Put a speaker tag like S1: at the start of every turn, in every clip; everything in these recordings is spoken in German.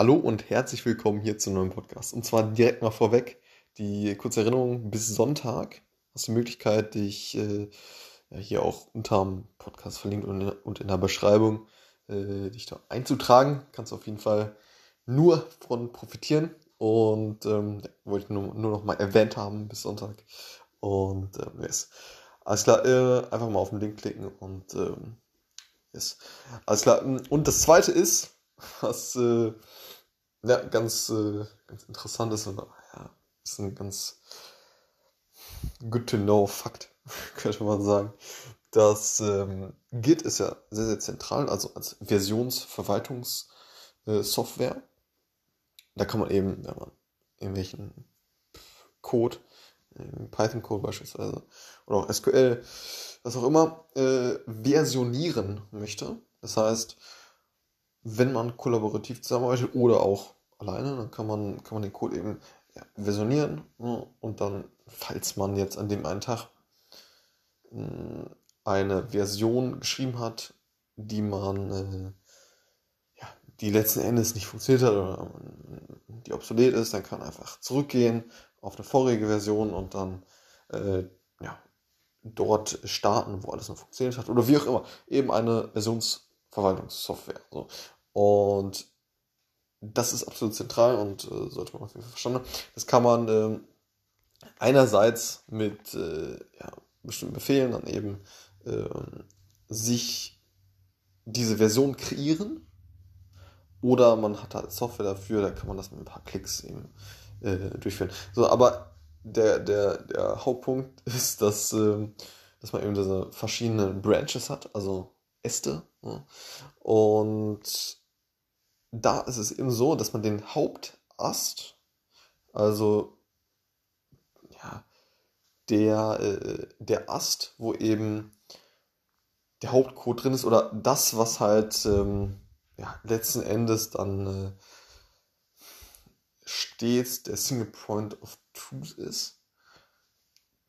S1: Hallo und herzlich willkommen hier zu einem neuen Podcast. Und zwar direkt mal vorweg die kurze Erinnerung: bis Sonntag hast du die Möglichkeit, dich äh, hier auch unter dem Podcast verlinkt und in, und in der Beschreibung äh, dich da einzutragen. Kannst du auf jeden Fall nur von profitieren. Und ähm, wollte ich nur, nur noch mal erwähnt haben bis Sonntag. Und ähm, yes. Alles klar, äh, einfach mal auf den Link klicken und ähm, yes. Alles klar. Und das zweite ist, was äh, ja, ganz, äh, ganz interessant ist, oder ja, ist ein ganz good to know Fakt, könnte man sagen. Das ähm, Git ist ja sehr, sehr zentral, also als Versionsverwaltungssoftware. Da kann man eben, wenn man irgendwelchen Code, Python-Code beispielsweise, oder auch SQL, was auch immer, äh, versionieren möchte. Das heißt, wenn man kollaborativ zusammenarbeitet oder auch alleine, dann kann man, kann man den Code eben ja, versionieren ne? und dann, falls man jetzt an dem einen Tag hm, eine Version geschrieben hat, die man, äh, ja, die letzten Endes nicht funktioniert hat oder die obsolet ist, dann kann man einfach zurückgehen auf eine vorige Version und dann äh, ja, dort starten, wo alles noch funktioniert hat oder wie auch immer. Eben eine Versionsverwaltungssoftware. So. Und das ist absolut zentral und äh, sollte man auf jeden Fall verstanden haben. Das kann man äh, einerseits mit äh, ja, bestimmten Befehlen dann eben ähm, sich diese Version kreieren oder man hat halt Software dafür, da kann man das mit ein paar Klicks eben äh, durchführen. So, aber der, der, der Hauptpunkt ist, dass, ähm, dass man eben diese verschiedenen Branches hat, also Äste. Und da ist es eben so, dass man den Hauptast, also ja, der, äh, der Ast, wo eben der Hauptcode drin ist, oder das, was halt ähm, ja, letzten Endes dann äh, stets der Single Point of Truth ist,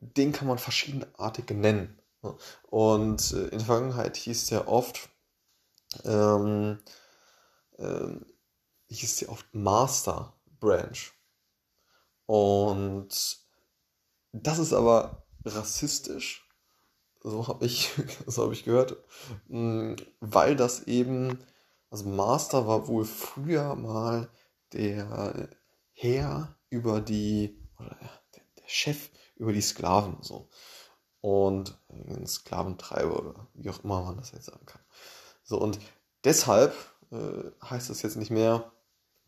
S1: den kann man verschiedenartig nennen. Und äh, in der Vergangenheit hieß der oft, ähm, ähm, hieß sie oft Master Branch. Und das ist aber rassistisch, so habe ich, so hab ich gehört, mm, weil das eben, also Master war wohl früher mal der Herr über die, oder der, der Chef über die Sklaven so. Und ein Sklaventreiber oder wie auch immer man das jetzt sagen kann. So, und deshalb äh, heißt das jetzt nicht mehr,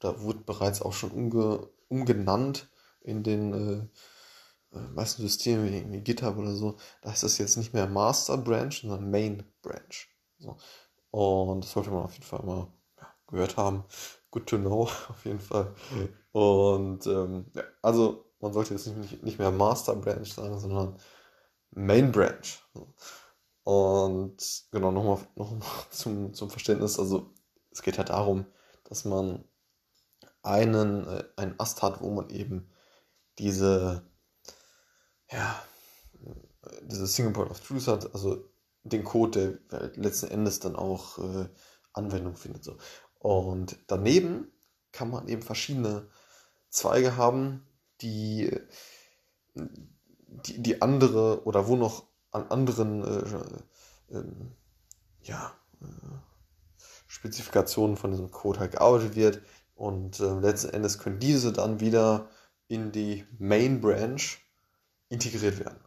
S1: da wurde bereits auch schon umge umgenannt in den äh, äh, meisten Systemen wie irgendwie GitHub oder so. Da heißt das jetzt nicht mehr Master Branch, sondern Main Branch. So. Und das sollte man auf jeden Fall mal ja, gehört haben. Good to know, auf jeden Fall. Und ähm, ja, also man sollte jetzt nicht, nicht mehr Master Branch sagen, sondern Main Branch. Und genau, nochmal noch zum, zum Verständnis, also es geht halt darum, dass man einen, äh, einen Ast hat, wo man eben diese, ja, diese Single Point of Truth hat, also den Code, der letzten Endes dann auch äh, Anwendung findet. So. Und daneben kann man eben verschiedene Zweige haben, die, die, die andere oder wo noch an anderen äh, äh, ja, äh, Spezifikationen von diesem Code halt gearbeitet wird. Und äh, letzten Endes können diese dann wieder in die Main Branch integriert werden.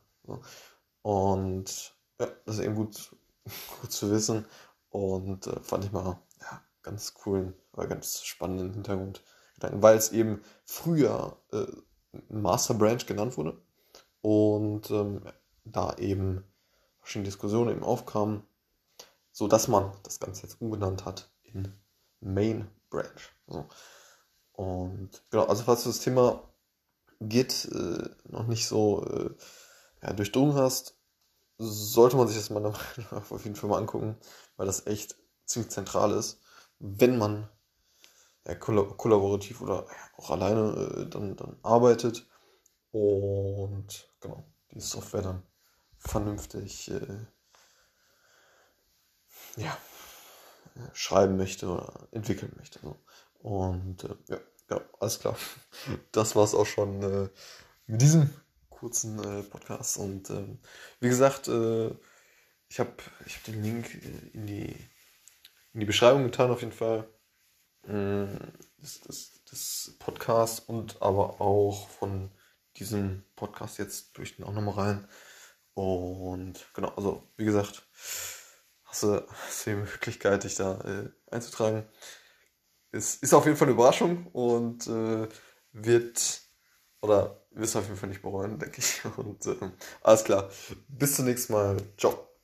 S1: Und ja, das ist eben gut, gut zu wissen. Und äh, fand ich mal ja, ganz coolen, oder ganz spannenden Hintergrund. Weil es eben früher äh, Master Branch genannt wurde. Und ähm, da eben verschiedene Diskussionen eben aufkamen, so dass man das Ganze jetzt umbenannt hat in Main Branch. So. Und genau, also falls du das Thema Git äh, noch nicht so äh, ja, durchdrungen hast, sollte man sich das mal auf jeden Fall mal angucken, weil das echt ziemlich zentral ist, wenn man ja, kollaborativ oder ja, auch alleine äh, dann, dann arbeitet und genau, die Software dann vernünftig äh, ja, schreiben möchte oder entwickeln möchte. So. Und äh, ja, ja, alles klar. Das war es auch schon äh, mit diesem kurzen äh, Podcast. Und ähm, wie gesagt, äh, ich habe ich hab den Link äh, in die, in die Beschreibung getan, auf jeden Fall. Mm, des, des, des Podcasts und aber auch von diesem Podcast jetzt durch den auch nochmal rein. Und genau, also wie gesagt, hast du, hast du die Möglichkeit, dich da äh, einzutragen. Es ist auf jeden Fall eine Überraschung und äh, wird oder wirst du auf jeden Fall nicht bereuen, denke ich. Und äh, alles klar. Bis zum nächsten Mal. Ciao.